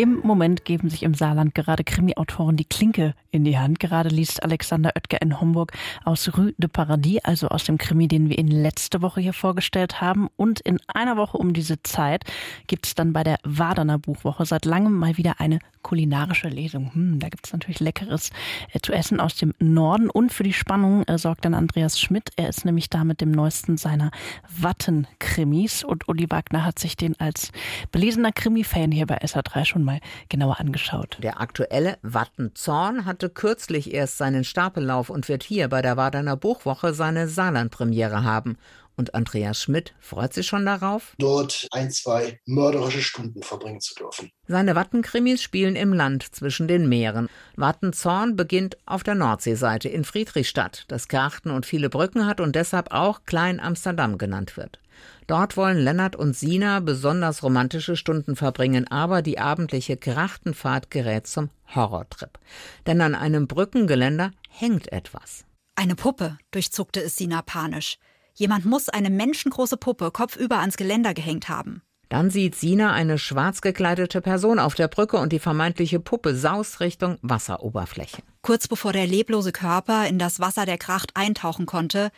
Im Moment geben sich im Saarland gerade Krimi-Autoren die Klinke in die Hand. Gerade liest Alexander Oetker in Homburg aus Rue de Paradis, also aus dem Krimi, den wir Ihnen letzte Woche hier vorgestellt haben. Und in einer Woche um diese Zeit gibt es dann bei der Waderner Buchwoche seit langem mal wieder eine kulinarische Lesung. Hm, da gibt es natürlich Leckeres äh, zu essen aus dem Norden. Und für die Spannung äh, sorgt dann Andreas Schmidt. Er ist nämlich da mit dem neuesten seiner Wattenkrimis. Und Uli Wagner hat sich den als belesener Krimi-Fan hier bei SA3 schon mal mal genauer angeschaut. Der aktuelle Wattenzorn hatte kürzlich erst seinen Stapellauf und wird hier bei der Wadener Buchwoche seine Saarland-Premiere haben. Und Andreas Schmidt freut sich schon darauf, dort ein, zwei mörderische Stunden verbringen zu dürfen. Seine Wattenkrimis spielen im Land zwischen den Meeren. Wattenzorn beginnt auf der Nordseeseite in Friedrichstadt, das Garten und viele Brücken hat und deshalb auch Klein Amsterdam genannt wird. Dort wollen Lennart und Sina besonders romantische Stunden verbringen, aber die abendliche Grachtenfahrt gerät zum Horrortrip. Denn an einem Brückengeländer hängt etwas. Eine Puppe, durchzuckte es Sina panisch. Jemand muss eine menschengroße Puppe kopfüber ans Geländer gehängt haben. Dann sieht Sina eine schwarz gekleidete Person auf der Brücke und die vermeintliche Puppe saust Richtung Wasseroberfläche. Kurz bevor der leblose Körper in das Wasser der Kracht eintauchen konnte,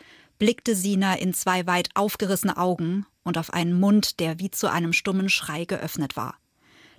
blickte Sina in zwei weit aufgerissene Augen und auf einen Mund, der wie zu einem stummen Schrei geöffnet war.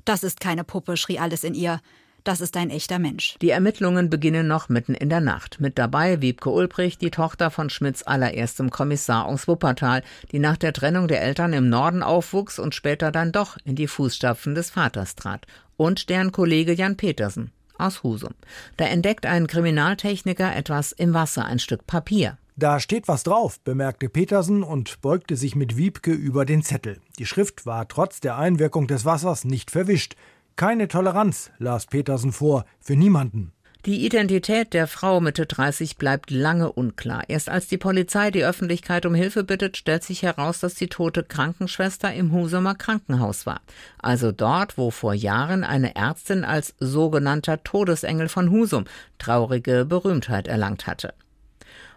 Das ist keine Puppe, schrie alles in ihr. Das ist ein echter Mensch. Die Ermittlungen beginnen noch mitten in der Nacht. Mit dabei Wiebke Ulbricht, die Tochter von Schmidts allererstem Kommissar aus Wuppertal, die nach der Trennung der Eltern im Norden aufwuchs und später dann doch in die Fußstapfen des Vaters trat. Und deren Kollege Jan Petersen aus Husum. Da entdeckt ein Kriminaltechniker etwas im Wasser, ein Stück Papier. Da steht was drauf, bemerkte Petersen und beugte sich mit Wiebke über den Zettel. Die Schrift war trotz der Einwirkung des Wassers nicht verwischt. Keine Toleranz, las Petersen vor, für niemanden. Die Identität der Frau Mitte 30 bleibt lange unklar. Erst als die Polizei die Öffentlichkeit um Hilfe bittet, stellt sich heraus, dass die tote Krankenschwester im Husumer Krankenhaus war. Also dort, wo vor Jahren eine Ärztin als sogenannter Todesengel von Husum traurige Berühmtheit erlangt hatte.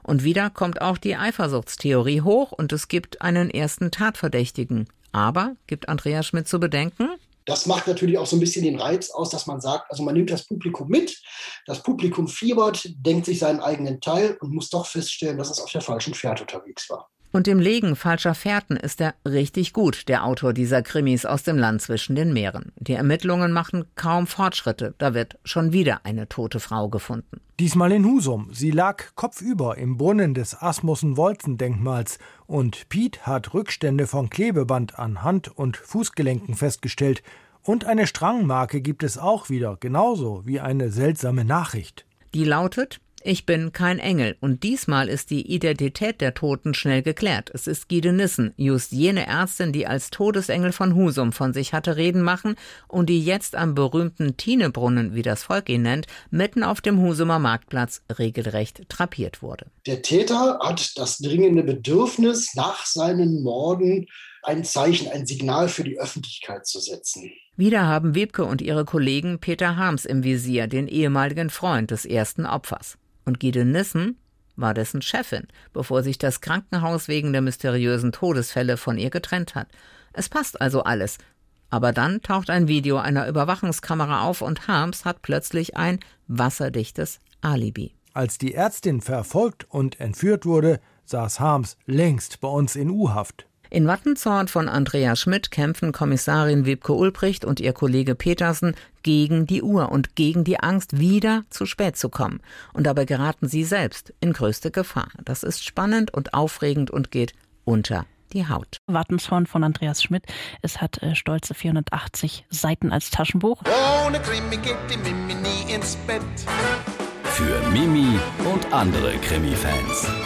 Und wieder kommt auch die Eifersuchtstheorie hoch und es gibt einen ersten Tatverdächtigen. Aber, gibt Andreas Schmidt zu bedenken, das macht natürlich auch so ein bisschen den Reiz aus, dass man sagt, also man nimmt das Publikum mit, das Publikum fiebert, denkt sich seinen eigenen Teil und muss doch feststellen, dass es auf der falschen Pferd unterwegs war. Und im Legen falscher Fährten ist er richtig gut, der Autor dieser Krimis aus dem Land zwischen den Meeren. Die Ermittlungen machen kaum Fortschritte. Da wird schon wieder eine tote Frau gefunden. Diesmal in Husum. Sie lag kopfüber im Brunnen des Asmussen-Wolzen-Denkmals und Piet hat Rückstände von Klebeband an Hand- und Fußgelenken festgestellt. Und eine Strangmarke gibt es auch wieder, genauso wie eine seltsame Nachricht. Die lautet, ich bin kein Engel und diesmal ist die Identität der Toten schnell geklärt. Es ist Guide Nissen, just jene Ärztin, die als Todesengel von Husum von sich hatte reden machen und die jetzt am berühmten Tinebrunnen, wie das Volk ihn nennt, mitten auf dem Husumer Marktplatz regelrecht trapiert wurde. Der Täter hat das dringende Bedürfnis, nach seinen Morden ein Zeichen, ein Signal für die Öffentlichkeit zu setzen. Wieder haben Webke und ihre Kollegen Peter Harms im Visier, den ehemaligen Freund des ersten Opfers. Und Guide Nissen war dessen Chefin, bevor sich das Krankenhaus wegen der mysteriösen Todesfälle von ihr getrennt hat. Es passt also alles. Aber dann taucht ein Video einer Überwachungskamera auf und Harms hat plötzlich ein wasserdichtes Alibi. Als die Ärztin verfolgt und entführt wurde, saß Harms längst bei uns in U-Haft. In Wattenzorn von Andrea Schmidt kämpfen Kommissarin Wiebke Ulbricht und ihr Kollege Petersen gegen die Uhr und gegen die Angst, wieder zu spät zu kommen. Und dabei geraten sie selbst in größte Gefahr. Das ist spannend und aufregend und geht unter die Haut. Wattenzorn von Andreas Schmidt. Es hat äh, stolze 480 Seiten als Taschenbuch. Ohne Krimi geht die Mimi nie ins Bett. Für Mimi und andere Krimi-Fans.